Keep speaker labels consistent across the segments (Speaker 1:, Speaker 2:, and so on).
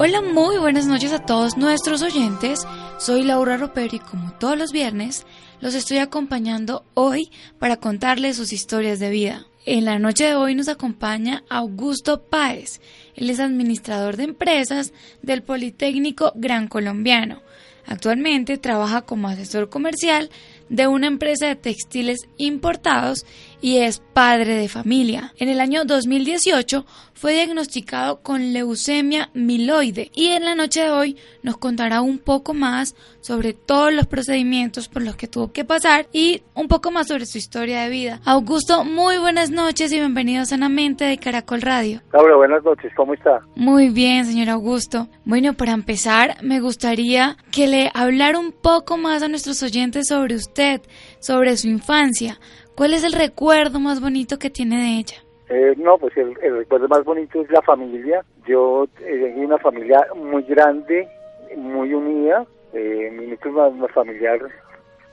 Speaker 1: Hola, muy buenas noches a todos nuestros oyentes. Soy Laura Ropero y como todos los viernes, los estoy acompañando hoy para contarles sus historias de vida. En la noche de hoy nos acompaña Augusto Páez. Él es administrador de empresas del Politécnico Gran Colombiano. Actualmente trabaja como asesor comercial de una empresa de textiles importados y es padre de familia. En el año 2018 fue diagnosticado con leucemia miloide y en la noche de hoy nos contará un poco más sobre todos los procedimientos por los que tuvo que pasar y un poco más sobre su historia de vida. Augusto, muy buenas noches y bienvenido sanamente de Caracol Radio.
Speaker 2: Laura, buenas noches, ¿cómo está?
Speaker 1: Muy bien, señor Augusto. Bueno, para empezar, me gustaría que le hablara un poco más a nuestros oyentes sobre usted, sobre su infancia. ¿Cuál es el recuerdo más bonito que tiene de ella?
Speaker 2: Eh, no, pues el, recuerdo más bonito es la familia. Yo eh, una familia muy grande, muy unida. Eh, mi núcleo familiar,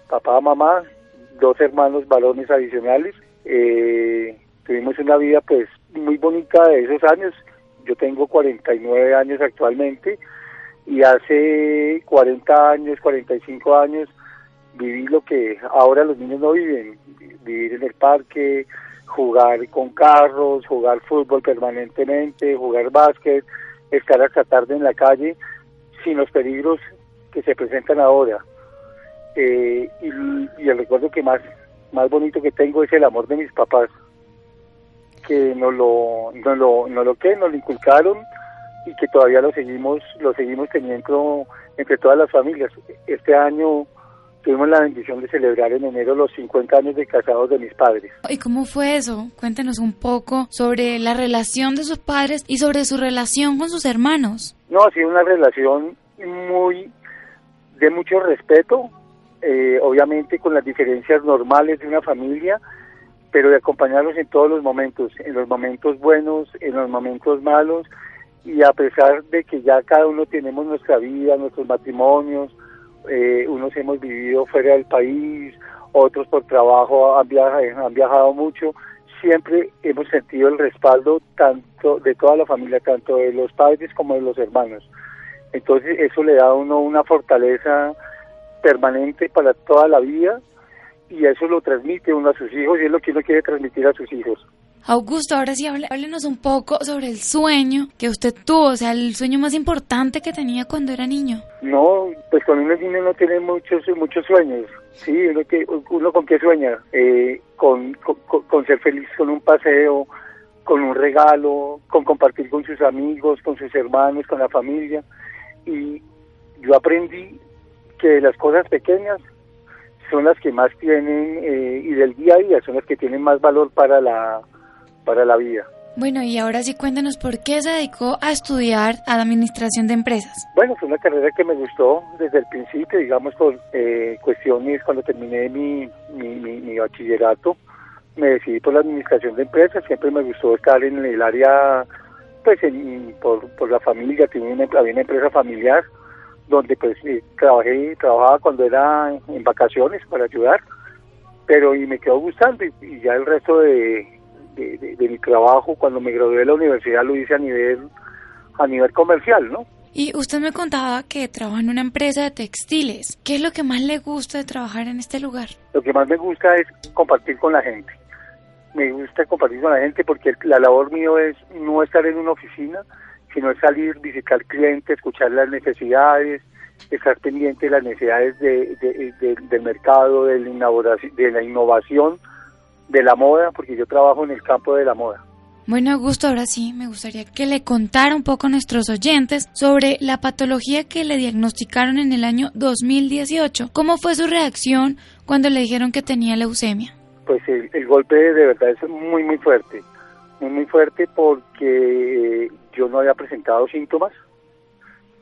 Speaker 2: papá, mamá, dos hermanos varones adicionales. Eh, tuvimos una vida pues muy bonita de esos años. Yo tengo 49 años actualmente y hace 40 años, 45 años viví lo que ahora los niños no viven, vivir en el parque, jugar con carros, jugar fútbol permanentemente, jugar básquet, estar hasta tarde en la calle sin los peligros que se presentan ahora. Eh, y, y, el recuerdo que más, más bonito que tengo es el amor de mis papás, que nos lo, no lo, no lo que nos lo inculcaron y que todavía lo seguimos, lo seguimos teniendo entre todas las familias. Este año tuvimos la bendición de celebrar en enero los 50 años de casados de mis padres.
Speaker 1: ¿Y cómo fue eso? Cuéntenos un poco sobre la relación de sus padres y sobre su relación con sus hermanos.
Speaker 2: No, ha sido una relación muy de mucho respeto, eh, obviamente con las diferencias normales de una familia, pero de acompañarlos en todos los momentos, en los momentos buenos, en los momentos malos, y a pesar de que ya cada uno tenemos nuestra vida, nuestros matrimonios, eh, unos hemos vivido fuera del país, otros por trabajo han viajado, han viajado mucho, siempre hemos sentido el respaldo tanto de toda la familia, tanto de los padres como de los hermanos. Entonces eso le da a uno una fortaleza permanente para toda la vida y eso lo transmite uno a sus hijos y es lo que uno quiere transmitir a sus hijos.
Speaker 1: Augusto, ahora sí, háblenos un poco sobre el sueño que usted tuvo, o sea, el sueño más importante que tenía cuando era niño.
Speaker 2: No, pues cuando uno es niño no tiene muchos muchos sueños. Sí, uno, que, uno con qué sueña, eh, con, con, con ser feliz con un paseo, con un regalo, con compartir con sus amigos, con sus hermanos, con la familia. Y yo aprendí que las cosas pequeñas son las que más tienen eh, y del día a día son las que tienen más valor para la para la vida.
Speaker 1: Bueno, y ahora sí cuéntanos por qué se dedicó a estudiar a la administración de empresas.
Speaker 2: Bueno, fue una carrera que me gustó desde el principio, digamos, por eh, cuestiones cuando terminé mi, mi, mi, mi, bachillerato, me decidí por la administración de empresas, siempre me gustó estar en el área, pues por, por la familia, tenía una, había una empresa familiar donde pues eh, trabajé, trabajaba cuando era en vacaciones para ayudar, pero y me quedó gustando y, ya el resto de, de, mi trabajo cuando me gradué de la universidad lo hice a nivel a nivel comercial, ¿no?
Speaker 1: Y usted me contaba que trabaja en una empresa de textiles. ¿Qué es lo que más le gusta de trabajar en este lugar?
Speaker 2: Lo que más me gusta es compartir con la gente. Me gusta compartir con la gente porque la labor mío es no estar en una oficina, sino es salir, visitar clientes, escuchar las necesidades, estar pendiente de las necesidades del mercado, de la, de la innovación, de la moda, porque yo trabajo en el campo de la moda.
Speaker 1: Bueno, Augusto, ahora sí, me gustaría que le contara un poco a nuestros oyentes sobre la patología que le diagnosticaron en el año 2018. ¿Cómo fue su reacción cuando le dijeron que tenía leucemia?
Speaker 2: Pues el, el golpe de verdad es muy, muy fuerte. Muy, muy fuerte porque yo no había presentado síntomas,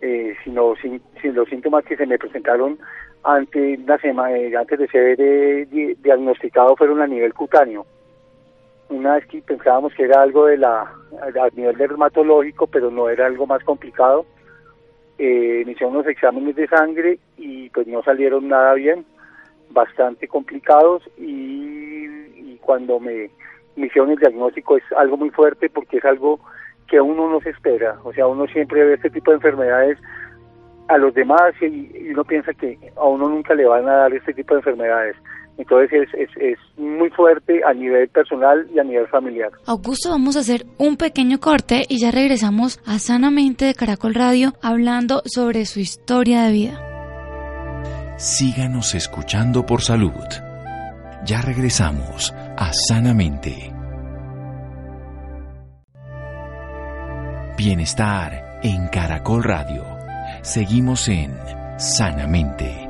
Speaker 2: eh, sino sin, los síntomas que se me presentaron antes, una semana, antes de ser eh, diagnosticado fueron a nivel cutáneo. Una vez que pensábamos que era algo de la, a nivel dermatológico, pero no era algo más complicado. Eh, hicieron unos exámenes de sangre y pues no salieron nada bien, bastante complicados y, y cuando me, me hicieron el diagnóstico es algo muy fuerte porque es algo que uno no se espera. O sea, uno siempre ve este tipo de enfermedades a los demás y, uno piensa que a uno nunca le van a dar este tipo de enfermedades. Entonces es, es, muy fuerte a nivel personal y a nivel familiar.
Speaker 1: Augusto, vamos a hacer un pequeño corte y ya regresamos a Sanamente de Caracol Radio hablando sobre su historia de vida.
Speaker 3: Síganos escuchando por salud. Ya regresamos a Sanamente. Bienestar en Caracol Radio. Seguimos en Sanamente.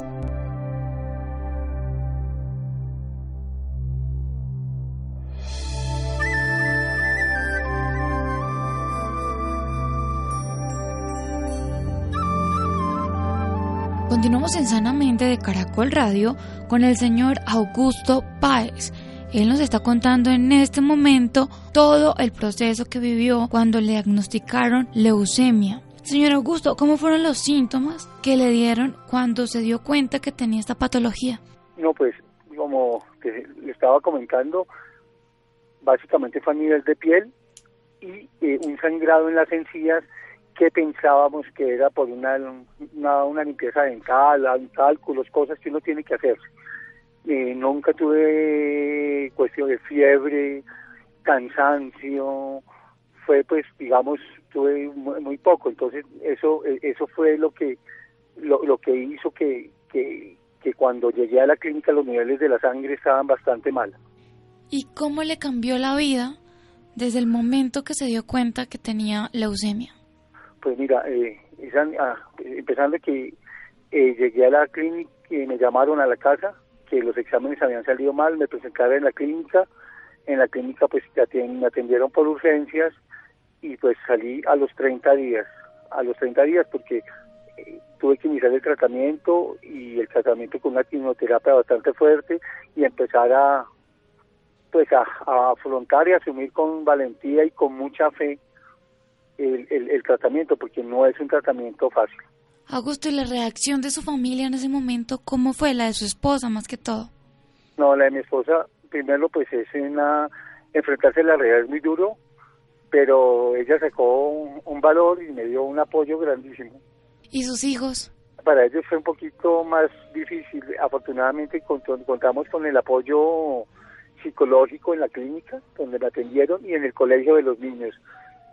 Speaker 1: Continuamos en Sanamente de Caracol Radio con el señor Augusto Páez él nos está contando en este momento todo el proceso que vivió cuando le diagnosticaron leucemia. Señor Augusto, ¿cómo fueron los síntomas que le dieron cuando se dio cuenta que tenía esta patología?
Speaker 2: No, pues como le estaba comentando, básicamente fue a nivel de piel y eh, un sangrado en las encías que pensábamos que era por una, una, una limpieza dental, cálculos, cosas que uno tiene que hacerse. Eh, nunca tuve cuestión de fiebre, cansancio, fue pues digamos tuve muy, poco, entonces eso eh, eso fue lo que lo, lo que hizo que, que, que cuando llegué a la clínica los niveles de la sangre estaban bastante mal.
Speaker 1: ¿Y cómo le cambió la vida desde el momento que se dio cuenta que tenía leucemia?
Speaker 2: Pues mira, eh, ah, empezando que eh, llegué a la clínica y me llamaron a la casa que los exámenes habían salido mal, me presentaron en la clínica, en la clínica pues me atendieron por urgencias y pues salí a los 30 días, a los 30 días porque eh, tuve que iniciar el tratamiento y el tratamiento con una quimioterapia bastante fuerte y empezar a pues a, afrontar y asumir con valentía y con mucha fe el, el tratamiento porque no es un tratamiento fácil.
Speaker 1: Augusto, ¿y la reacción de su familia en ese momento cómo fue? La de su esposa más que todo.
Speaker 2: No, la de mi esposa, primero pues es una, enfrentarse a la realidad es muy duro, pero ella sacó un, valor y me dio un apoyo grandísimo.
Speaker 1: ¿Y sus hijos?
Speaker 2: Para ellos fue un poquito más difícil. Afortunadamente contamos con el apoyo psicológico en la clínica, donde me atendieron, y en el colegio de los niños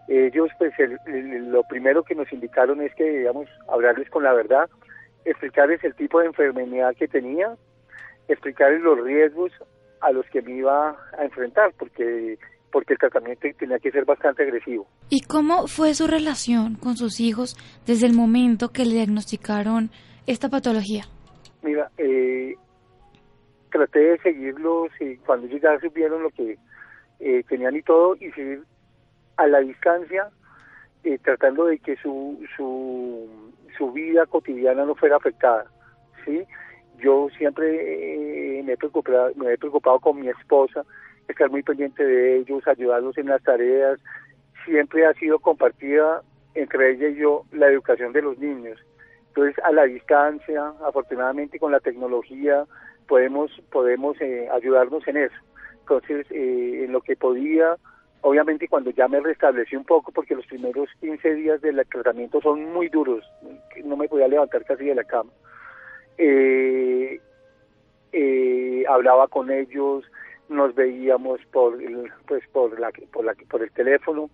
Speaker 2: ellos pues lo primero que nos indicaron es que digamos hablarles con la verdad, explicarles el tipo de enfermedad que tenía, explicarles los riesgos a los que me iba a enfrentar, porque porque el tratamiento tenía que ser bastante agresivo.
Speaker 1: ¿Y cómo fue su relación con sus hijos desde el momento que le diagnosticaron esta patología?
Speaker 2: Mira, eh, traté de seguirlos y cuando ellos ya supieron lo que eh, tenían y todo, y seguir a la distancia, eh, tratando de que su, su, su vida cotidiana no fuera afectada. ¿sí? Yo siempre eh, me, he preocupado, me he preocupado con mi esposa, estar muy pendiente de ellos, ayudarlos en las tareas. Siempre ha sido compartida entre ella y yo la educación de los niños. Entonces, a la distancia, afortunadamente con la tecnología, podemos, podemos eh, ayudarnos en eso. Entonces, eh, en lo que podía, obviamente cuando ya me restablecí un poco, porque los primeros 15 días del tratamiento son muy duros, no me podía levantar casi de la cama. Eh, eh, hablaba con ellos, nos veíamos por el, pues por la, por la por el teléfono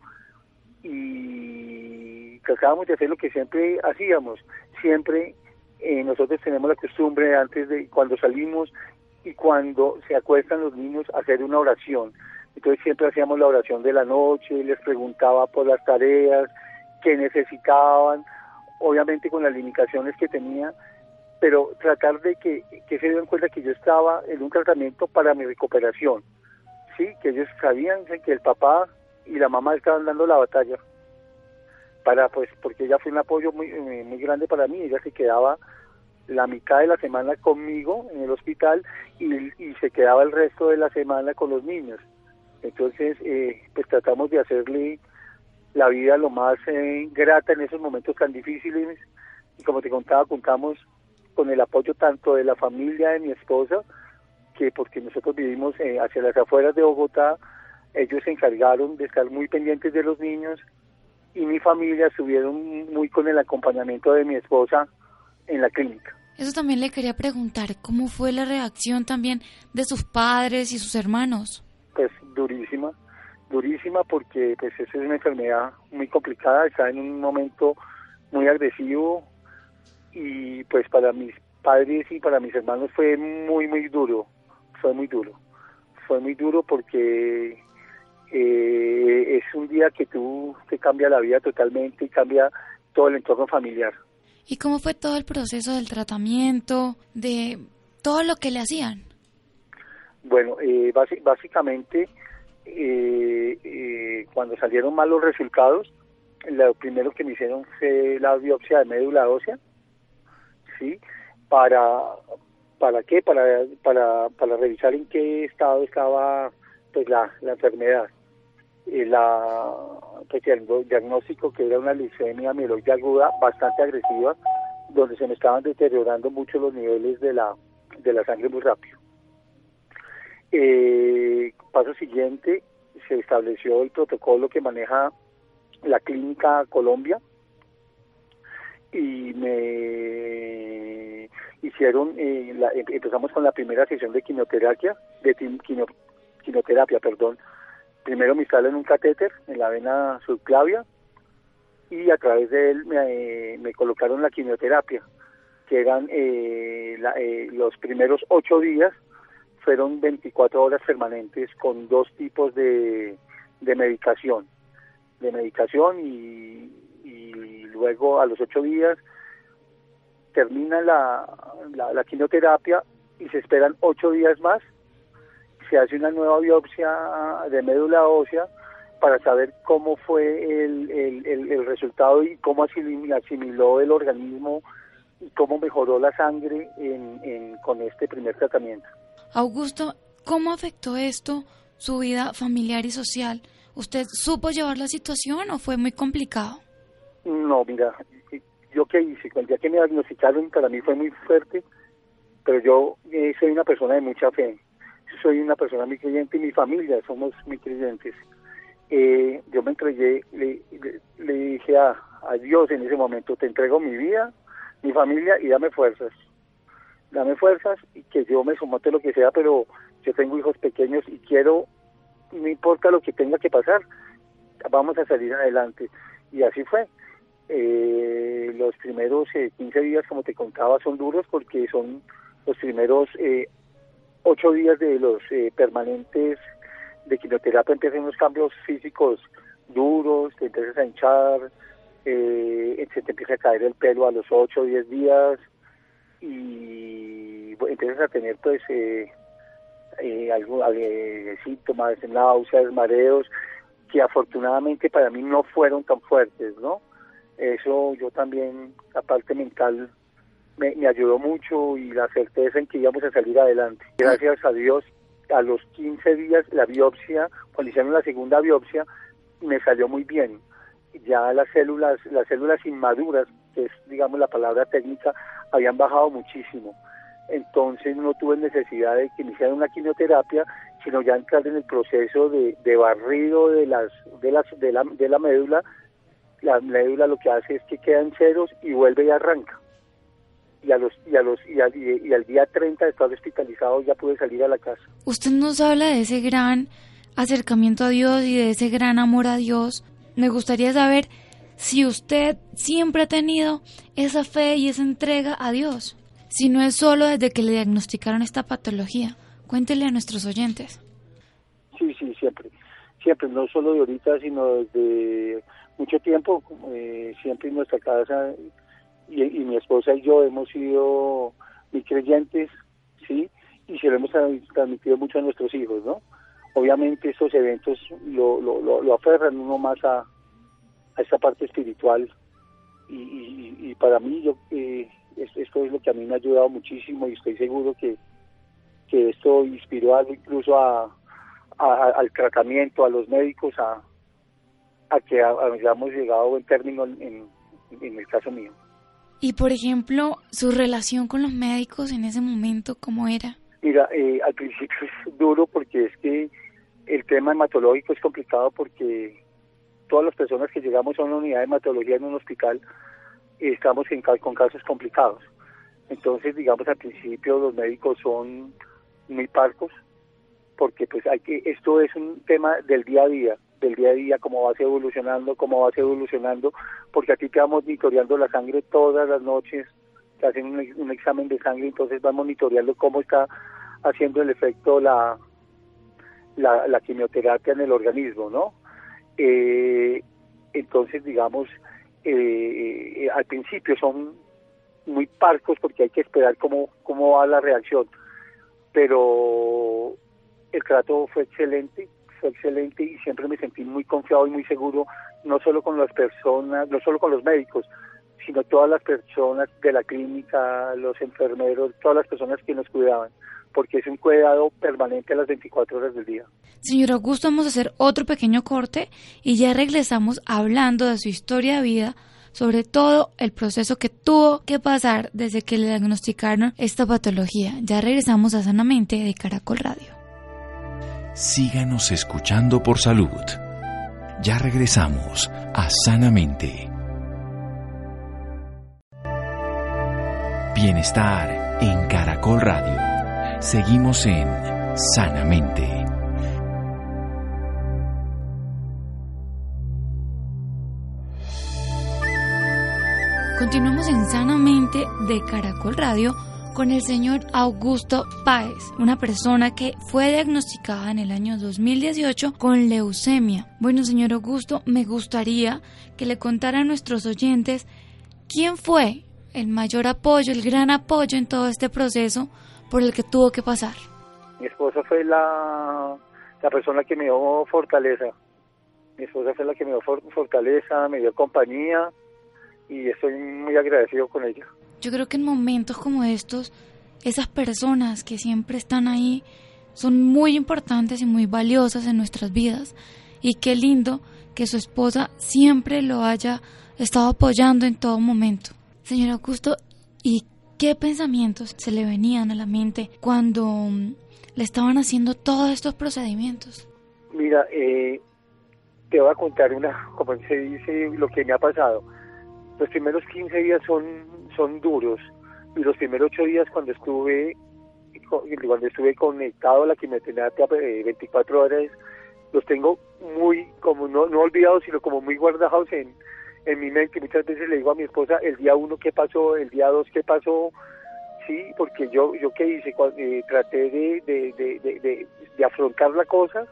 Speaker 2: y tratábamos de hacer lo que siempre hacíamos. Siempre eh, nosotros tenemos la costumbre antes de cuando salimos y cuando se acuestan los niños hacer una oración. Entonces siempre hacíamos la oración de la noche les preguntaba por las tareas que necesitaban. Obviamente con las limitaciones que tenía pero tratar de que, que se den cuenta que yo estaba en un tratamiento para mi recuperación, sí, que ellos sabían que el papá y la mamá estaban dando la batalla, para pues porque ella fue un apoyo muy, eh, muy grande para mí, ella se quedaba la mitad de la semana conmigo en el hospital y, y se quedaba el resto de la semana con los niños. Entonces, eh, pues tratamos de hacerle la vida lo más eh, grata en esos momentos tan difíciles. Y como te contaba, contamos con el apoyo tanto de la familia de mi esposa, que porque nosotros vivimos eh, hacia las afueras de Bogotá, ellos se encargaron de estar muy pendientes de los niños y mi familia estuvieron muy con el acompañamiento de mi esposa en la clínica.
Speaker 1: Eso también le quería preguntar, ¿cómo fue la reacción también de sus padres y sus hermanos?
Speaker 2: Pues durísima, durísima porque pues esa es una enfermedad muy complicada, está en un momento muy agresivo, y pues para mis padres y para mis hermanos fue muy, muy duro, fue muy duro, fue muy duro porque eh, es un día que tú te cambia la vida totalmente y cambia todo el entorno familiar.
Speaker 1: ¿Y cómo fue todo el proceso del tratamiento, de todo lo que le hacían?
Speaker 2: Bueno, eh, básicamente eh, cuando salieron mal los resultados, lo primero que me hicieron fue la biopsia de médula ósea, ¿sí? Para, ¿para qué? Para, para, para revisar en qué estado estaba pues la, la enfermedad. Y la, pues, el diagnóstico que era una leucemia mieloide aguda bastante agresiva, donde se me estaban deteriorando mucho los niveles de la, de la sangre muy rápido. Eh, paso siguiente, se estableció el protocolo que maneja la clínica Colombia, y me hicieron, eh, em, empezamos con la primera sesión de quimioterapia, de quimioterapia, perdón. Primero me instalan un catéter en la vena subclavia y a través de él me, me colocaron la quimioterapia, que eran eh, eh, los primeros ocho días, fueron 24 horas permanentes con dos tipos de, de medicación, de medicación y, luego a los ocho días termina la, quimioterapia y se esperan ocho días más, se hace una nueva biopsia de médula ósea para saber cómo fue el, el, resultado y cómo asimiló el organismo y cómo mejoró la sangre en, con este primer tratamiento.
Speaker 1: Augusto, ¿cómo afectó esto su vida familiar y social? ¿Usted supo llevar la situación o fue muy complicado?
Speaker 2: No, mira, yo qué hice, el día que me diagnosticaron para mí fue muy fuerte, pero yo eh, soy una persona de mucha fe, soy una persona muy creyente y mi familia somos muy creyentes. Eh, yo me entregué, le, le, dije a, a, Dios en ese momento, te entrego mi vida, mi familia y dame fuerzas. Dame fuerzas y que yo me somote lo que sea, pero yo tengo hijos pequeños y quiero, no importa lo que tenga que pasar, vamos a salir adelante. Y así fue. Eh, los primeros 15 eh, días, como te contaba, son duros porque son los primeros eh, 8 días de los eh, permanentes de quimioterapia, empiezan unos cambios físicos duros, te empiezas a hinchar, eh, se te empieza a caer el pelo a los 8 o 10 días y empiezas a tener pues eh, algo, síntomas, náuseas, mareos, que afortunadamente para mí no fueron tan fuertes, ¿no? Eso yo también, la parte mental, me, ayudó mucho y la certeza en que íbamos a salir adelante. Gracias a Dios a los 15 días la biopsia, cuando hicieron la segunda biopsia, me salió muy bien. Ya las células, las células inmaduras, que es digamos la palabra técnica, habían bajado muchísimo. Entonces no tuve necesidad de que me hicieran una quimioterapia, sino ya entrar en el proceso de, de barrido de las de las de la, de la médula. La médula lo que hace es que queda en ceros y vuelve y arranca y a los y a los y al, y, al día 30 de estar hospitalizado ya pude salir a la casa.
Speaker 1: Usted nos habla de ese gran acercamiento a Dios y de ese gran amor a Dios. Me gustaría saber si usted siempre ha tenido esa fe y esa entrega a Dios, si no es solo desde que le diagnosticaron esta patología. Cuéntele a nuestros oyentes.
Speaker 2: Sí, sí, siempre. Siempre, no solo de ahorita, sino desde mucho tiempo. Eh, siempre en nuestra casa y, mi esposa y yo hemos sido muy creyentes, ¿sí? Y se lo hemos transmitido mucho a nuestros hijos, ¿no? Obviamente estos eventos lo, lo, lo, aferran uno más a, a esa parte espiritual y, y, para mí yo eh, esto es lo que a mí me ha ayudado muchísimo y estoy seguro que, que esto inspiró algo incluso a, al tratamiento, a los médicos, a, a que hayamos llegado a buen término en, en el caso mío.
Speaker 1: Y por ejemplo, su relación con los médicos en ese momento, ¿cómo era?
Speaker 2: Mira, eh, al principio es duro porque es que el tema hematológico es complicado porque todas las personas que llegamos a una unidad de hematología en un hospital estamos en, con casos complicados. Entonces, digamos, al principio los médicos son muy parcos porque pues hay que esto es un tema del día a día del día a día, cómo vas evolucionando, cómo vas evolucionando, porque aquí te va monitoreando la sangre todas las noches, te hacen un, examen de sangre, entonces vas monitoreando cómo está haciendo el efecto la, la, quimioterapia en el organismo, ¿no? Eh, entonces, digamos, eh, eh, al principio son muy parcos porque hay que esperar cómo, cómo va la reacción, pero el trato fue excelente, fue excelente y siempre me sentí muy confiado y muy seguro, no solo con las personas, no solo con los médicos, sino todas las personas de la clínica, los enfermeros, todas las personas que nos cuidaban, porque es un cuidado permanente a las 24 horas del día.
Speaker 1: Señor Augusto, vamos a hacer otro pequeño corte y ya regresamos hablando de su historia de vida, sobre todo el proceso que tuvo que pasar desde que le diagnosticaron esta patología. Ya regresamos a Sanamente de Caracol Radio
Speaker 3: síganos escuchando por salud. Ya regresamos a Sanamente. Bienestar en Caracol Radio. Seguimos en Sanamente.
Speaker 1: Continuamos en Sanamente de Caracol Radio con el señor Augusto Páez, una persona que fue diagnosticada en el año 2018 con leucemia. Bueno, señor Augusto, me gustaría que le contara a nuestros oyentes quién fue el mayor apoyo, el gran apoyo en todo este proceso por el que tuvo que pasar.
Speaker 2: Mi esposa fue la, la persona que me dio fortaleza. Mi esposa fue la que me dio fortaleza, me dio compañía y estoy muy agradecido con ella.
Speaker 1: Yo creo que en momentos como estos, esas personas que siempre están ahí son muy importantes y muy valiosas en nuestras vidas. Y qué lindo que su esposa siempre lo haya estado apoyando en todo momento. Señor Augusto, ¿y qué pensamientos se le venían a la mente cuando mm, le estaban haciendo todos estos procedimientos?
Speaker 2: Mira, eh, te voy a contar una, como se dice, lo que me ha pasado. Los primeros 15 días son son duros y los primeros ocho días cuando estuve cuando estuve conectado a la quimioterapia 24 eh, horas los tengo muy como no, no olvidados sino como muy guardados en, en mi mente. Muchas veces le digo a mi esposa el día uno qué pasó el día dos qué pasó sí porque yo yo qué hice eh, traté de de, de, de, afrontar la cosa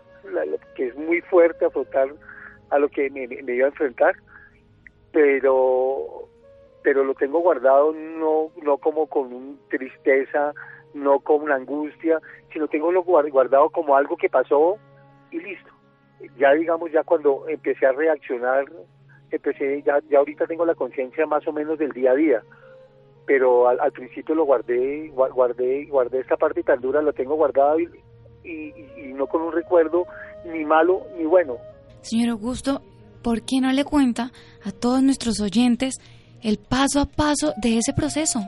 Speaker 2: que es muy fuerte afrontar a lo que me, me iba a enfrentar pero pero lo tengo guardado no, no como con tristeza, no con una angustia, sino tengo lo guardado como algo que pasó y listo. Ya digamos, ya cuando empecé a reaccionar, empecé, ya, ya ahorita tengo la conciencia más o menos del día a día, pero al, principio lo guardé, guardé, guardé esta parte tan dura, lo tengo guardado y, y, y no con un recuerdo ni malo ni bueno.
Speaker 1: Señor Augusto, ¿por qué no le cuenta a todos nuestros oyentes el paso a paso de ese proceso?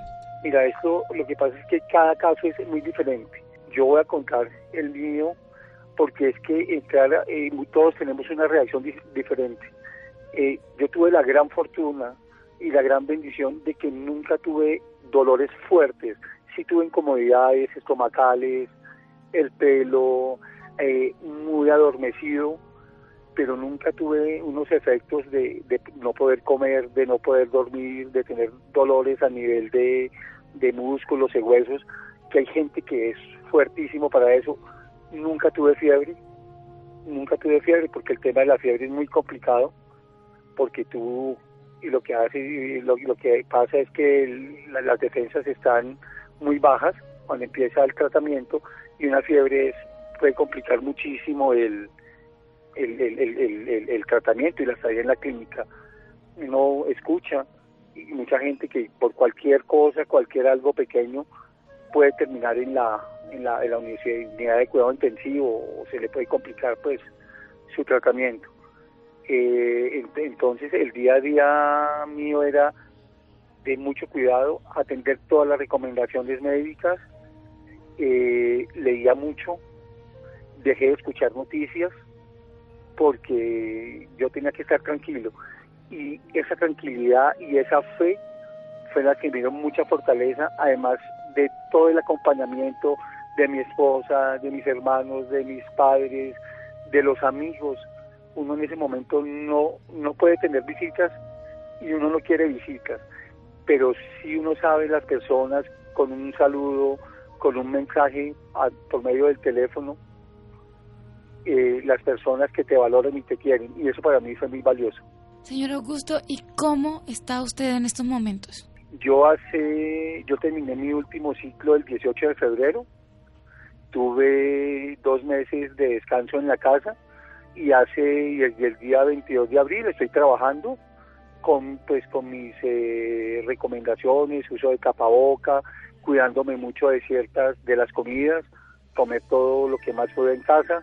Speaker 2: Mira, esto lo que pasa es que cada caso es muy diferente. Yo voy a contar el mío porque es que entrar, eh, todos tenemos una reacción diferente. Eh, yo tuve la gran fortuna y la gran bendición de que nunca tuve dolores fuertes. Sí tuve incomodidades estomacales, el pelo eh, muy adormecido, pero nunca tuve unos efectos de, de, no poder comer, de no poder dormir, de tener dolores a nivel de, de músculos y huesos, que hay gente que es fuertísimo para eso. Nunca tuve fiebre, nunca tuve fiebre porque el tema de la fiebre es muy complicado, porque tú y lo que hace lo, lo que pasa es que las defensas están muy bajas cuando empieza el tratamiento y una fiebre es, puede complicar muchísimo el, el, tratamiento y la estadía en la clínica. Uno escucha y mucha gente que por cualquier cosa, cualquier algo pequeño, puede terminar en la, en la, en la unidad de cuidado intensivo o se le puede complicar pues su tratamiento. Eh, entonces el día a día mío era de mucho cuidado, atender todas las recomendaciones médicas, eh, leía mucho, dejé de escuchar noticias porque yo tenía que estar tranquilo y esa tranquilidad y esa fe fue la que me dio mucha fortaleza, además de todo el acompañamiento de mi esposa, de mis hermanos, de mis padres, de los amigos. Uno en ese momento no, no puede tener visitas y uno no quiere visitas, pero si uno sabe las personas con un saludo, con un mensaje por medio del teléfono, eh, las personas que te valoran y te quieren, y eso para mí fue muy valioso.
Speaker 1: Señor Augusto, ¿y cómo está usted en estos momentos?
Speaker 2: Yo hace, yo terminé mi último ciclo el 18 de febrero, tuve dos meses de descanso en la casa y hace y el, día 22 de abril estoy trabajando con pues con mis eh, recomendaciones, uso de capaboca, cuidándome mucho de ciertas de las comidas, comer todo lo que más puedo en casa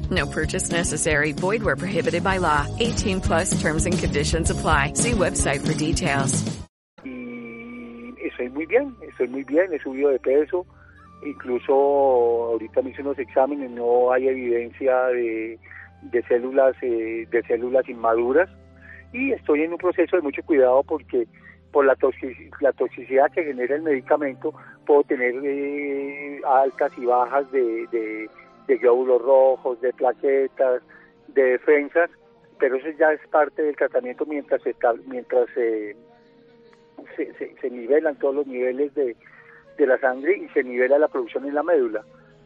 Speaker 4: No purchase necessary. Void where prohibited by law. 18 plus terms and conditions apply. See website for details.
Speaker 2: Y estoy muy bien, estoy muy bien, he subido de peso. Incluso ahorita me hice unos exámenes, no hay evidencia de, de células eh, de células inmaduras y estoy en un proceso de mucho cuidado porque por la, la toxicidad que genera el medicamento puedo tener eh, altas y bajas de, de de glóbulos rojos, de plaquetas, de defensas, pero eso ya es parte del tratamiento mientras está, mientras se, se, nivelan todos los niveles de, de la sangre y se nivela la producción en la médula,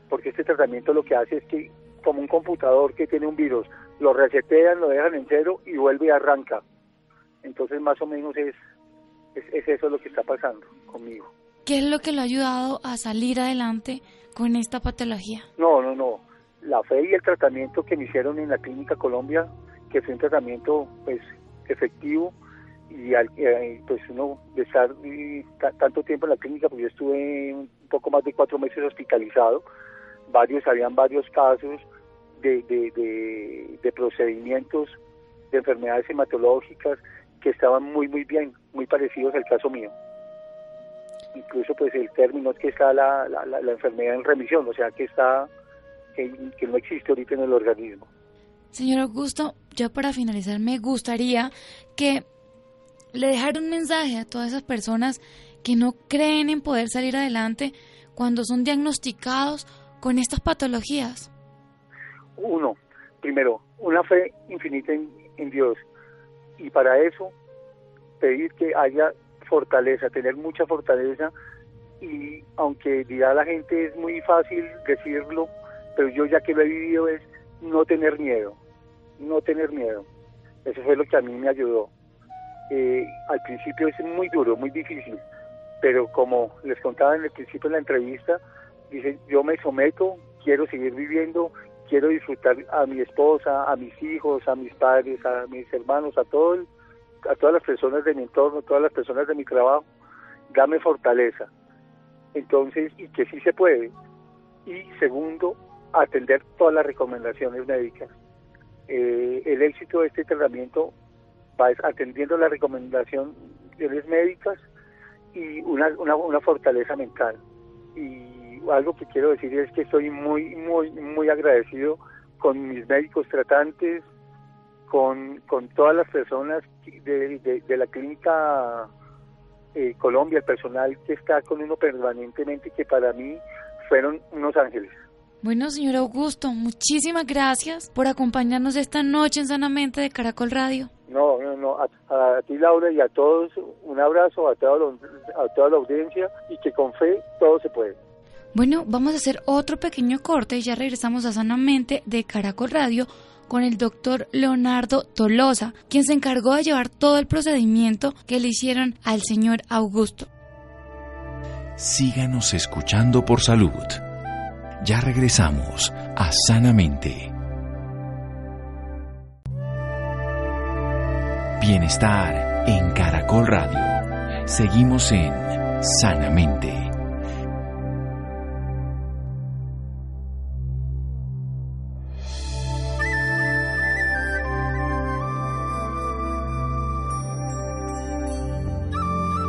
Speaker 2: porque este tratamiento lo que hace es que como un computador que tiene un virus, lo resetean, lo dejan en cero y vuelve y arranca. Entonces más o menos es, es, es eso lo que está pasando conmigo.
Speaker 1: ¿Qué es lo que lo ha ayudado a salir adelante con esta patología?
Speaker 2: No, no, no. La fe y el tratamiento que me hicieron en la Clínica Colombia, que fue un tratamiento pues efectivo y eh, pues uno de estar tanto tiempo en la clínica, pues yo estuve un poco más de cuatro meses hospitalizado, varios, habían varios casos de, de, de procedimientos de enfermedades hematológicas que estaban muy, muy bien, muy parecidos al caso mío incluso pues el término es que está la, la, enfermedad en remisión, o sea que está que, no existe ahorita en el organismo.
Speaker 1: Señor Augusto, ya para finalizar me gustaría que le dejara un mensaje a todas esas personas que no creen en poder salir adelante cuando son diagnosticados con estas patologías.
Speaker 2: Uno, primero, una fe infinita en, en Dios y para eso pedir que haya fortaleza, tener mucha fortaleza y aunque dirá la gente es muy fácil decirlo, pero yo ya que lo he vivido es no tener miedo, no tener miedo. Eso fue lo que a mí me ayudó. eh, al principio es muy duro, muy difícil, pero como les contaba en el principio de la entrevista, dice, yo me someto, quiero seguir viviendo, quiero disfrutar a mi esposa, a mis hijos, a mis padres, a mis hermanos, a todo a todas las personas de mi entorno, a todas las personas de mi trabajo, dame fortaleza. Entonces, y que sí se puede. Y segundo, atender todas las recomendaciones médicas. Eh, el éxito de este tratamiento va atendiendo las recomendaciones médicas y una, una, una fortaleza mental. Y algo que quiero decir es que estoy muy, muy, muy agradecido con mis médicos tratantes, con, con todas las personas de, de, la clínica eh, Colombia, el personal que está con uno permanentemente, que para mí fueron unos ángeles.
Speaker 1: Bueno, señor Augusto, muchísimas gracias por acompañarnos esta noche en Sanamente de Caracol Radio.
Speaker 2: No, no, no, a, ti Laura y a todos un abrazo, a toda, a toda la audiencia y que con fe todo se puede.
Speaker 1: Bueno, vamos a hacer otro pequeño corte y ya regresamos a Sanamente de Caracol Radio con el doctor Leonardo Tolosa, quien se encargó de llevar todo el procedimiento que le hicieron al señor Augusto.
Speaker 3: Síganos escuchando por salud. Ya regresamos a Sanamente. Bienestar en Caracol Radio. Seguimos en Sanamente.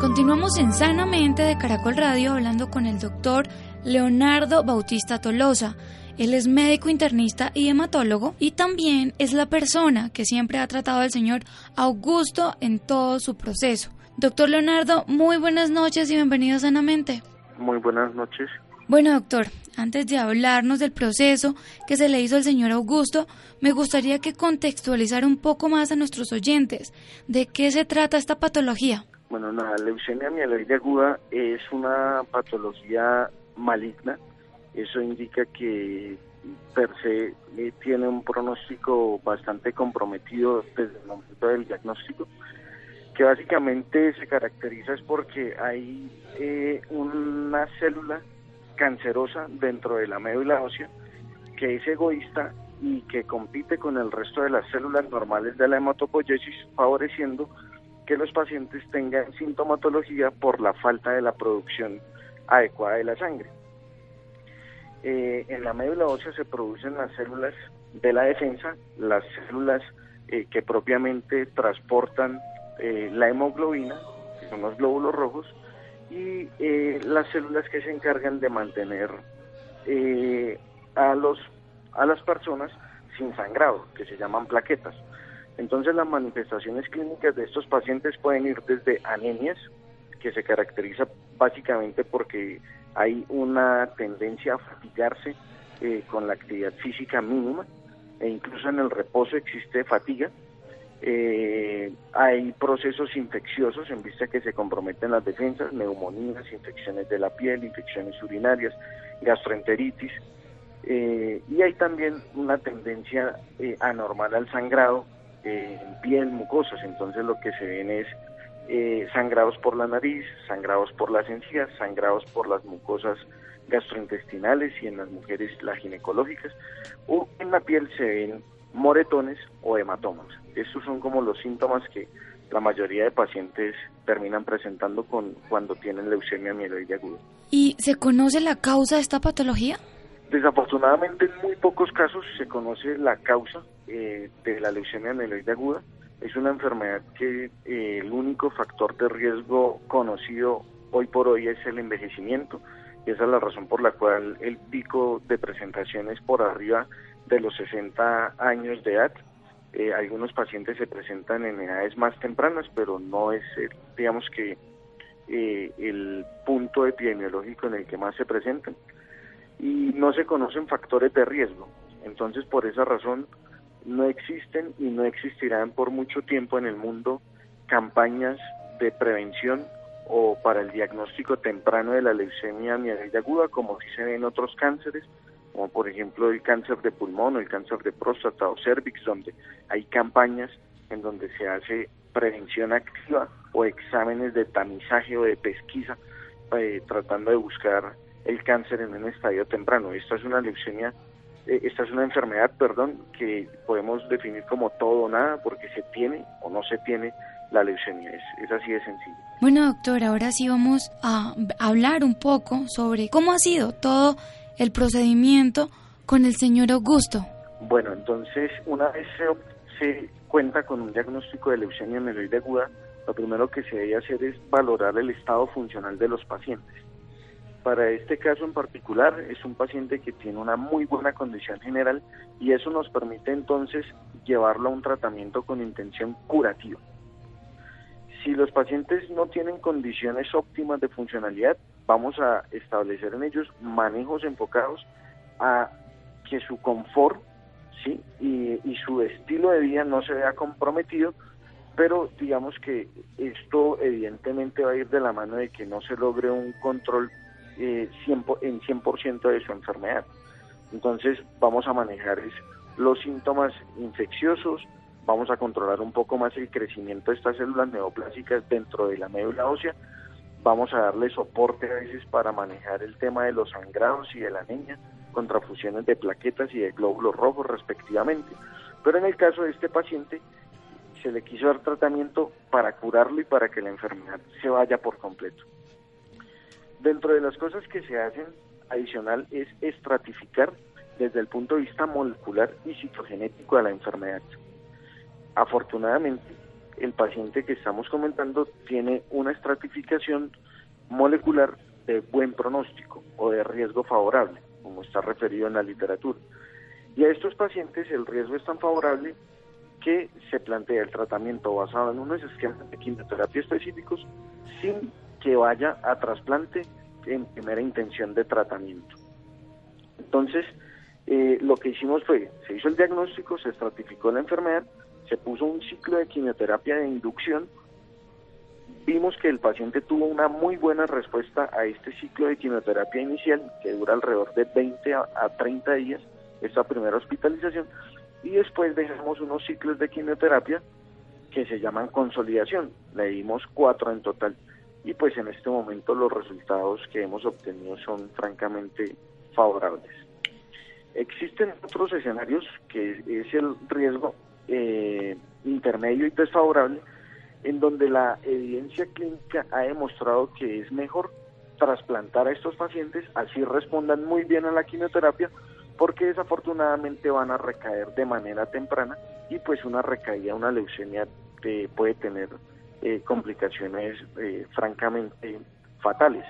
Speaker 1: Continuamos en Sanamente de Caracol Radio hablando con el doctor Leonardo Bautista Tolosa. Él es médico internista y hematólogo y también es la persona que siempre ha tratado al señor Augusto en todo su proceso. Doctor Leonardo, muy buenas noches y bienvenido a Sanamente.
Speaker 5: Muy buenas noches.
Speaker 1: Bueno, doctor, antes de hablarnos del proceso que se le hizo al señor Augusto, me gustaría que contextualizara un poco más a nuestros oyentes de qué se trata esta patología.
Speaker 5: Bueno, la leucemia mieloide aguda es una patología maligna. Eso indica que per se eh, tiene un pronóstico bastante comprometido desde el momento del diagnóstico, que básicamente se caracteriza es porque hay eh, una célula cancerosa dentro de la médula ósea que es egoísta y que compite con el resto de las células normales de la hematopoiesis, favoreciendo que los pacientes tengan sintomatología por la falta de la producción adecuada de la sangre. Eh, en la médula ósea se producen las células de la defensa, las células eh, que propiamente transportan eh, la hemoglobina, que son los glóbulos rojos, y las células que se encargan de mantener a, los, a las personas sin sangrado, que se llaman plaquetas. Entonces las manifestaciones clínicas de estos pacientes pueden ir desde anemias, que se caracteriza básicamente porque hay una tendencia a fatigarse eh, con la actividad física mínima, e incluso en el reposo existe fatiga. Eh, hay procesos infecciosos en vista que se comprometen las defensas, neumonías, infecciones de la piel, infecciones urinarias, gastroenteritis. Eh, y hay también una tendencia anormal al sangrado en piel, mucosas. Entonces lo que se ven es eh, sangrados por la nariz, sangrados por las encías, sangrados por las mucosas gastrointestinales y en las mujeres las ginecológicas, o en la piel se ven moretones o hematomas. Estos son como los síntomas que la mayoría de pacientes terminan presentando con, cuando tienen leucemia mieloide aguda.
Speaker 1: ¿Y se conoce la causa de esta patología?
Speaker 5: Desafortunadamente en muy pocos casos se conoce la causa eh, de la leucemia mieloide aguda. Es una enfermedad que eh, el único factor de riesgo conocido hoy por hoy es el envejecimiento y esa es la razón por la cual el pico de presentación es por arriba de los 60 años de edad. Eh, algunos pacientes se presentan en edades más tempranas, pero no es, digamos que, el punto epidemiológico en el que más se presentan y no se conocen factores de riesgo. Entonces, por esa razón, no existen y no existirán por mucho tiempo en el mundo campañas de prevención o para el diagnóstico temprano de la leucemia mieloide aguda, como si se ve en otros cánceres, como por ejemplo el cáncer de pulmón o el cáncer de próstata o cervix, donde hay campañas en donde se hace prevención activa o exámenes de tamizaje o de pesquisa eh, tratando de buscar el cáncer en un estadio temprano. Esta es una leucemia, eh, esta es una enfermedad, perdón, que podemos definir como todo o nada porque se tiene o no se tiene la leucemia. Es, es así de sencillo.
Speaker 1: Bueno, doctor, ahora sí vamos a hablar un poco sobre cómo ha sido todo el procedimiento con el señor Augusto.
Speaker 5: Bueno, entonces, una vez se, se cuenta con un diagnóstico de leucemia mieloide aguda, lo primero que se debe hacer es valorar el estado funcional de los pacientes. Para este caso en particular es un paciente que tiene una muy buena condición general y eso nos permite entonces llevarlo a un tratamiento con intención curativa. Si los pacientes no tienen condiciones óptimas de funcionalidad, vamos a establecer en ellos manejos enfocados a que su confort ¿sí? y, y su estilo de vida no se vea comprometido pero digamos que esto evidentemente va a ir de la mano de que no se logre un control eh, 100, en 100% de su enfermedad. Entonces vamos a manejar los síntomas infecciosos, vamos a controlar un poco más el crecimiento de estas células neoplásicas dentro de la médula ósea, vamos a darle soporte a veces para manejar el tema de los sangrados y de la anemia, contrafusiones de plaquetas y de glóbulos rojos respectivamente. Pero en el caso de este paciente, se le quiso dar tratamiento para curarlo y para que la enfermedad se vaya por completo. Dentro de las cosas que se hacen adicional es estratificar desde el punto de vista molecular y citogenético a la enfermedad. Afortunadamente, el paciente que estamos comentando tiene una estratificación molecular de buen pronóstico o de riesgo favorable, como está referido en la literatura. Y a estos pacientes el riesgo es tan favorable que se plantea el tratamiento basado en unos esquemas de quimioterapia específicos sin que vaya a trasplante en primera intención de tratamiento. Entonces, eh, lo que hicimos fue, se hizo el diagnóstico, se estratificó la enfermedad, se puso un ciclo de quimioterapia de inducción, vimos que el paciente tuvo una muy buena respuesta a este ciclo de quimioterapia inicial, que dura alrededor de 20 a, a 30 días, esta primera hospitalización, y después dejamos unos ciclos de quimioterapia que se llaman consolidación. Le dimos cuatro en total y pues en este momento los resultados que hemos obtenido son francamente favorables. Existen otros escenarios que es el riesgo eh, intermedio y desfavorable en donde la evidencia clínica ha demostrado que es mejor trasplantar a estos pacientes, así respondan muy bien a la quimioterapia, porque desafortunadamente van a recaer de manera temprana y pues una recaída, una leucemia eh, puede tener eh, complicaciones eh, francamente fatales.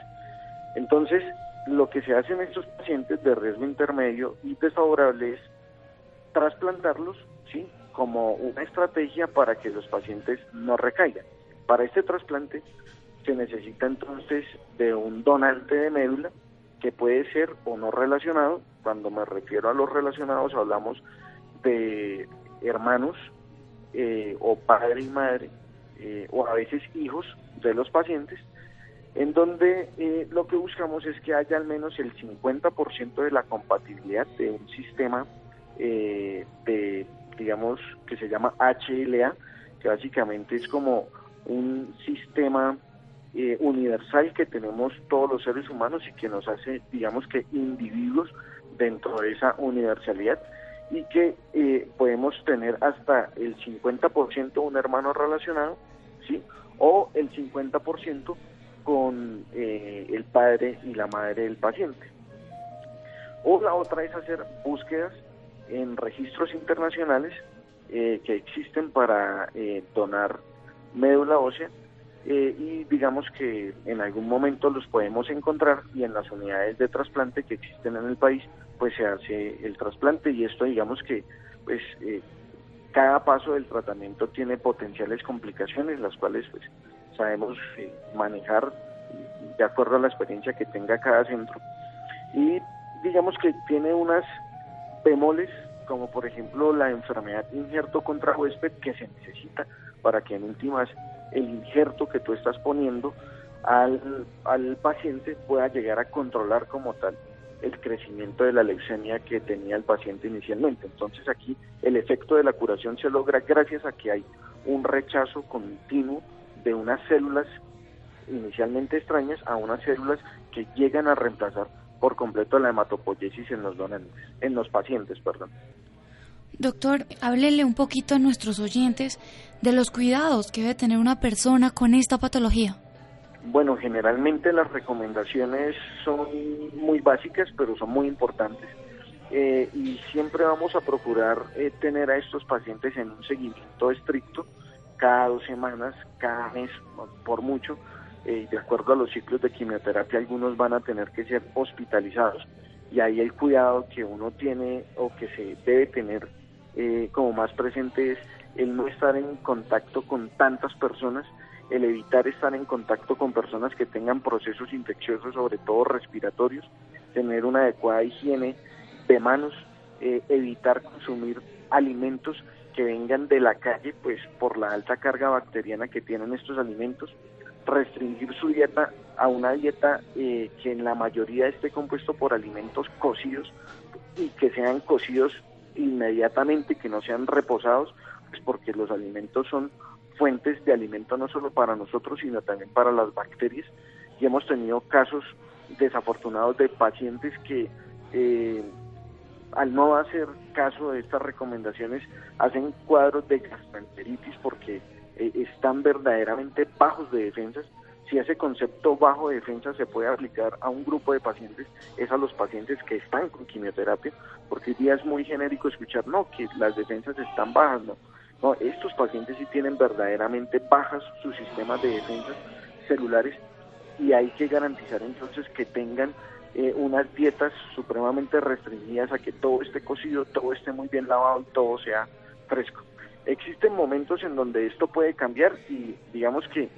Speaker 5: Entonces, lo que se hace en estos pacientes de riesgo intermedio y desfavorable es trasplantarlos, ¿sí? Como una estrategia para que los pacientes no recaigan. Para este trasplante se necesita entonces de un donante de médula que puede ser o no relacionado. Cuando me refiero a los relacionados hablamos de hermanos eh, o padre y madre eh, o a veces hijos de los pacientes, en donde eh, lo que buscamos es que haya al menos el 50% de la compatibilidad de un sistema de, digamos, que se llama HLA, que básicamente es como un sistema eh, universal que tenemos todos los seres humanos y que nos hace, digamos que, individuos dentro de esa universalidad y que eh, podemos tener hasta el 50% un hermano relacionado, O el 50% con eh, el padre y la madre del paciente. O la otra es hacer búsquedas en registros internacionales que existen para donar médula ósea eh, y digamos que en algún momento los podemos encontrar y en las unidades de trasplante que existen en el país pues se hace el trasplante y esto digamos que pues eh, cada paso del tratamiento tiene potenciales complicaciones las cuales pues sabemos eh, manejar de acuerdo a la experiencia que tenga cada centro. Y digamos que tiene unas bemoles como por ejemplo la enfermedad injerto contra huésped que se necesita para que en últimas el injerto que tú estás poniendo al, al paciente pueda llegar a controlar como tal el crecimiento de la leucemia que tenía el paciente inicialmente. Entonces aquí el efecto de la curación se logra gracias a que hay un rechazo continuo de unas células inicialmente extrañas a unas células que llegan a reemplazar por completo la hematopoiesis en los donantes, en los pacientes, perdón.
Speaker 1: Doctor, háblele un poquito a nuestros oyentes de los cuidados que debe tener una persona con esta patología.
Speaker 5: Bueno, generalmente las recomendaciones son muy básicas, pero son muy importantes. Eh, y siempre vamos a procurar eh, tener a estos pacientes en un seguimiento estricto, cada dos semanas, cada mes, por mucho, eh, de acuerdo a los ciclos de quimioterapia, algunos van a tener que ser hospitalizados. Y ahí el cuidado que uno tiene o que se debe tener como más presente es el no estar en contacto con tantas personas, el evitar estar en contacto con personas que tengan procesos infecciosos, sobre todo respiratorios, tener una adecuada higiene de manos, eh, evitar consumir alimentos que vengan de la calle, pues por la alta carga bacteriana que tienen estos alimentos, restringir su dieta a una dieta eh, que en la mayoría esté compuesto por alimentos cocidos y que sean cocidos inmediatamente, que no sean reposados, pues porque los alimentos son fuentes de alimento no solo para nosotros, sino también para las bacterias. Y hemos tenido casos desafortunados de pacientes que eh, al no hacer caso de estas recomendaciones hacen cuadros de gastroenteritis porque eh, están verdaderamente bajos de defensas. Si ese concepto bajo de defensa se puede aplicar a un grupo de pacientes, es a los pacientes que están con quimioterapia, porque hoy día es muy genérico escuchar, no, que las defensas están bajas, no. No, estos pacientes sí tienen verdaderamente bajas sus sistemas de defensas celulares y hay que garantizar entonces que tengan eh, unas dietas supremamente restringidas a que todo esté cocido, todo esté muy bien lavado y todo sea fresco. Existen momentos en donde esto puede cambiar y digamos que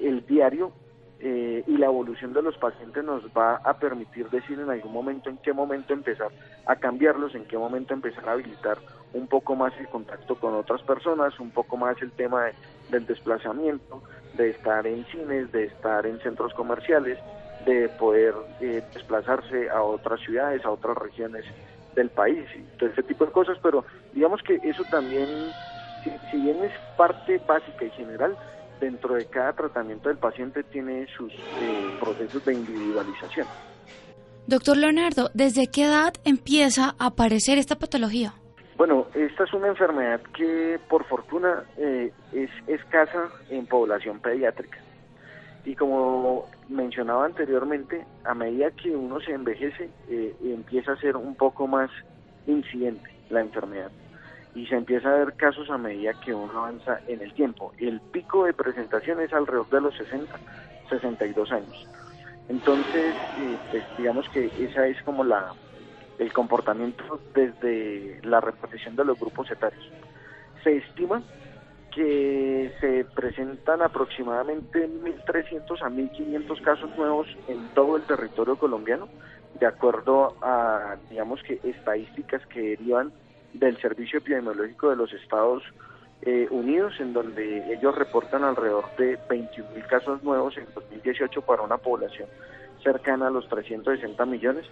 Speaker 5: el diario eh, y la evolución de los pacientes nos va a permitir decir en algún momento en qué momento empezar a cambiarlos, en qué momento empezar a habilitar un poco más el contacto con otras personas, un poco más el tema del desplazamiento, de estar en cines, de estar en centros comerciales, de poder eh, desplazarse a otras ciudades, a otras regiones del país y todo ese tipo de cosas, pero digamos que eso también, si, bien es parte básica y general, dentro de cada tratamiento del paciente tiene sus eh, procesos de individualización.
Speaker 1: Doctor Leonardo, ¿desde qué edad empieza a aparecer esta patología?
Speaker 5: Bueno, esta es una enfermedad que por fortuna eh, es escasa en población pediátrica. Y como mencionaba anteriormente, a medida que uno se envejece, eh, empieza a ser un poco más incidente la enfermedad. Y se empieza a ver casos a medida que uno avanza en el tiempo. El pico de presentación es alrededor de los 60, 62 años. Entonces, eh, pues, digamos que esa es como la el comportamiento desde la repartición de los grupos etarios. Se estima que se presentan aproximadamente 1.300 a 1.500 casos nuevos en todo el territorio colombiano, de acuerdo a, digamos que, estadísticas que derivan del Servicio Epidemiológico de los Estados eh, Unidos, en donde ellos reportan alrededor de 21.000 casos nuevos en 2018 para una población cercana a los 360 millones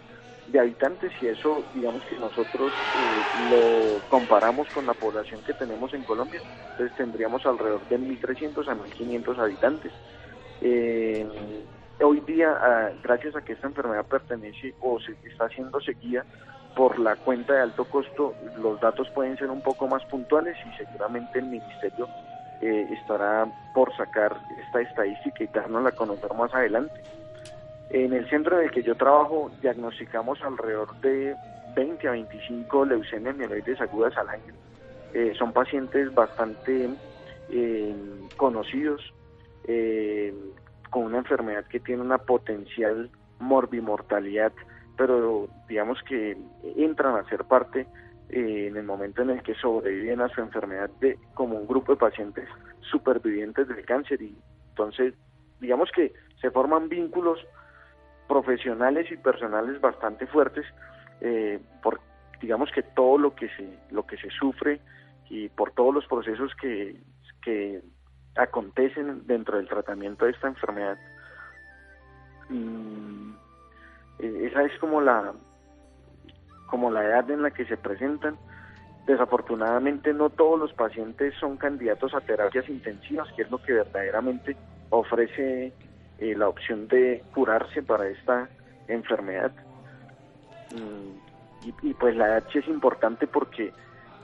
Speaker 5: de habitantes y eso digamos que nosotros eh, lo comparamos con la población que tenemos en Colombia, entonces tendríamos alrededor de 1.300 a 1.500 habitantes. Eh, hoy día, ah, gracias a que esta enfermedad pertenece o se está siendo seguida por la cuenta de alto costo, los datos pueden ser un poco más puntuales y seguramente el ministerio eh, estará por sacar esta estadística y darnos a conocer más adelante. En el centro en el que yo trabajo diagnosticamos alrededor de 20 a 25 leucemias mieloides agudas al año. Eh, son pacientes bastante eh, conocidos con una enfermedad que tiene una potencial morbimortalidad, pero digamos que entran a ser parte en el momento en el que sobreviven a su enfermedad de como un grupo de pacientes supervivientes del cáncer. Y entonces digamos que se forman vínculos profesionales y personales bastante fuertes eh, por digamos que todo lo que se lo que se sufre y por todos los procesos que, que acontecen dentro del tratamiento de esta enfermedad. Y eh, esa es como la como la edad en la que se presentan Desafortunadamente no todos los pacientes son candidatos a terapias intensivas, que es lo que verdaderamente ofrece eh, la opción de curarse para esta enfermedad. Mm, y, pues la edad es importante porque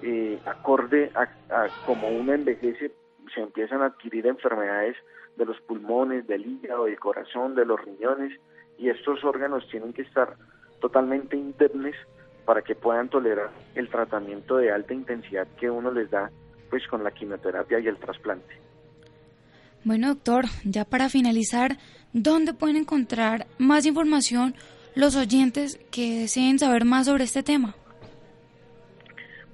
Speaker 5: eh, acorde a, a como uno envejece, se empiezan a adquirir enfermedades de los pulmones, del hígado, del corazón, de los riñones, y estos órganos tienen que estar totalmente indemnes para que puedan tolerar el tratamiento de alta intensidad que uno les da pues con la quimioterapia y el trasplante.
Speaker 1: Bueno, doctor, ya para finalizar, ¿dónde pueden encontrar más información los oyentes que deseen saber más sobre este tema?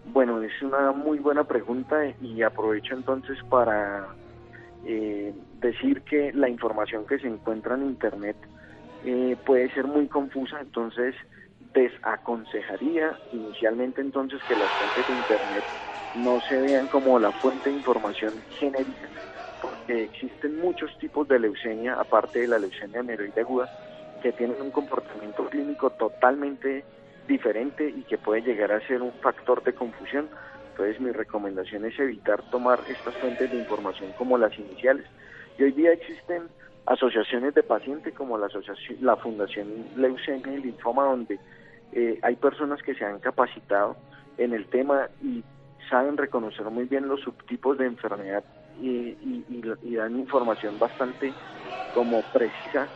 Speaker 5: Bueno, es una muy buena pregunta y aprovecho entonces para eh, decir que la información que se encuentra en Internet eh, puede ser muy confusa, entonces desaconsejaría inicialmente entonces que las fuentes de Internet no se vean como la fuente de información genérica, porque existen muchos tipos de leucemia, aparte de la leucemia amiloide aguda, que tienen un comportamiento clínico totalmente diferente y que puede llegar a ser un factor de confusión. Entonces mi recomendación es evitar tomar estas fuentes de información como las iniciales. Y hoy día existen asociaciones de pacientes como la, asociación, la Fundación Leucemia y Linfoma, donde eh, hay personas que se han capacitado en el tema y saben reconocer muy bien los subtipos de enfermedad y, dan información bastante como precisa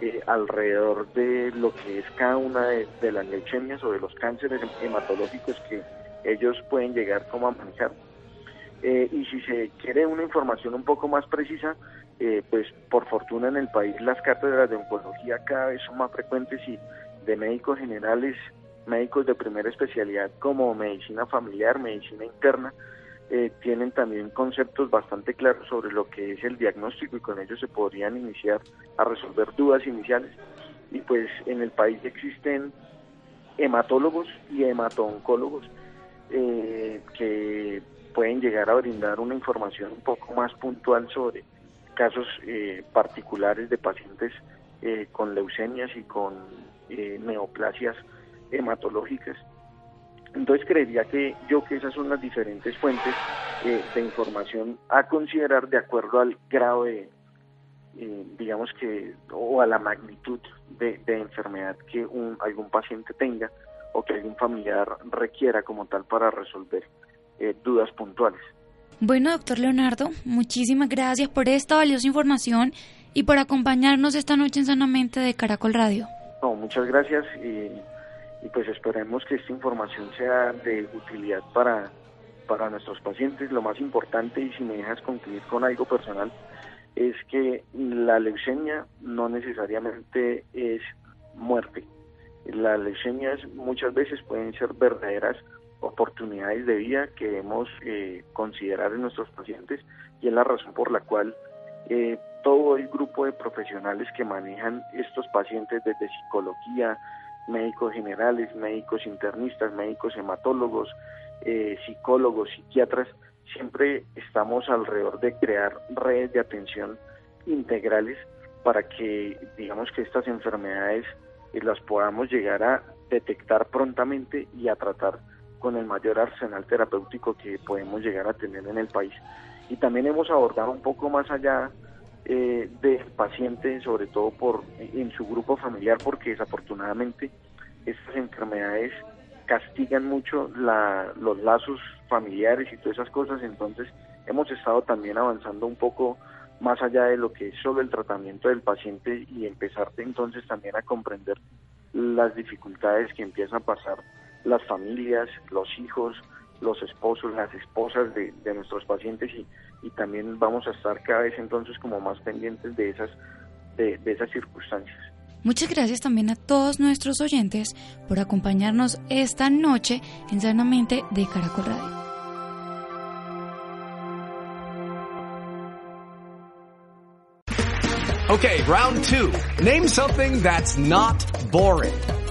Speaker 5: eh, alrededor de lo que es cada una de, las leucemias o de los cánceres hematológicos que ellos pueden llegar como a manejar. Eh, y si se quiere una información un poco más precisa, eh, pues por fortuna en el país las cátedras de oncología cada vez son más frecuentes y de médicos generales, médicos de primera especialidad como medicina familiar, medicina interna, eh, tienen también conceptos bastante claros sobre lo que es el diagnóstico y con ellos se podrían iniciar a resolver dudas iniciales. Y pues en el país existen hematólogos y hematooncólogos eh, que pueden llegar a brindar una información un poco más puntual sobre casos eh, particulares de pacientes eh, con leucemias y con eh, neoplasias hematológicas. Entonces creería que yo que esas son las diferentes fuentes de información a considerar de acuerdo al grado de, digamos que, o a la magnitud de, enfermedad que algún paciente tenga o que algún familiar requiera como tal para resolver dudas puntuales.
Speaker 1: Bueno, doctor Leonardo, muchísimas gracias por esta valiosa información y por acompañarnos esta noche en Sanamente de Caracol Radio.
Speaker 5: No, muchas gracias y, pues esperemos que esta información sea de utilidad para, para nuestros pacientes. Lo más importante, y si me dejas concluir con algo personal, es que la leucemia no necesariamente es muerte. Las leucemias muchas veces pueden ser verdaderas oportunidades de vida que debemos eh, considerar en nuestros pacientes y es la razón por la cual eh, todo el grupo de profesionales que manejan estos pacientes desde psicología, médicos generales, médicos internistas, médicos hematólogos, eh, psicólogos, psiquiatras, siempre estamos alrededor de crear redes de atención integrales para que digamos que estas enfermedades las podamos llegar a detectar prontamente y a tratar con el mayor arsenal terapéutico que podemos llegar a tener en el país. Y también hemos abordado un poco más allá eh, del paciente, sobre todo por en su grupo familiar, porque desafortunadamente estas enfermedades castigan mucho la, los lazos familiares y todas esas cosas, entonces hemos estado también avanzando un poco más allá de lo que es solo el tratamiento del paciente y empezar entonces también a comprender las dificultades que empiezan a pasar las familias, los hijos, los esposos, las esposas de, nuestros pacientes y, y, también vamos a estar cada vez entonces como más pendientes de esas, de, de esas circunstancias.
Speaker 1: Muchas gracias también a todos nuestros oyentes por acompañarnos esta noche en Sanamente de Caracol Radio.
Speaker 6: Okay, round two. Name something that's not boring.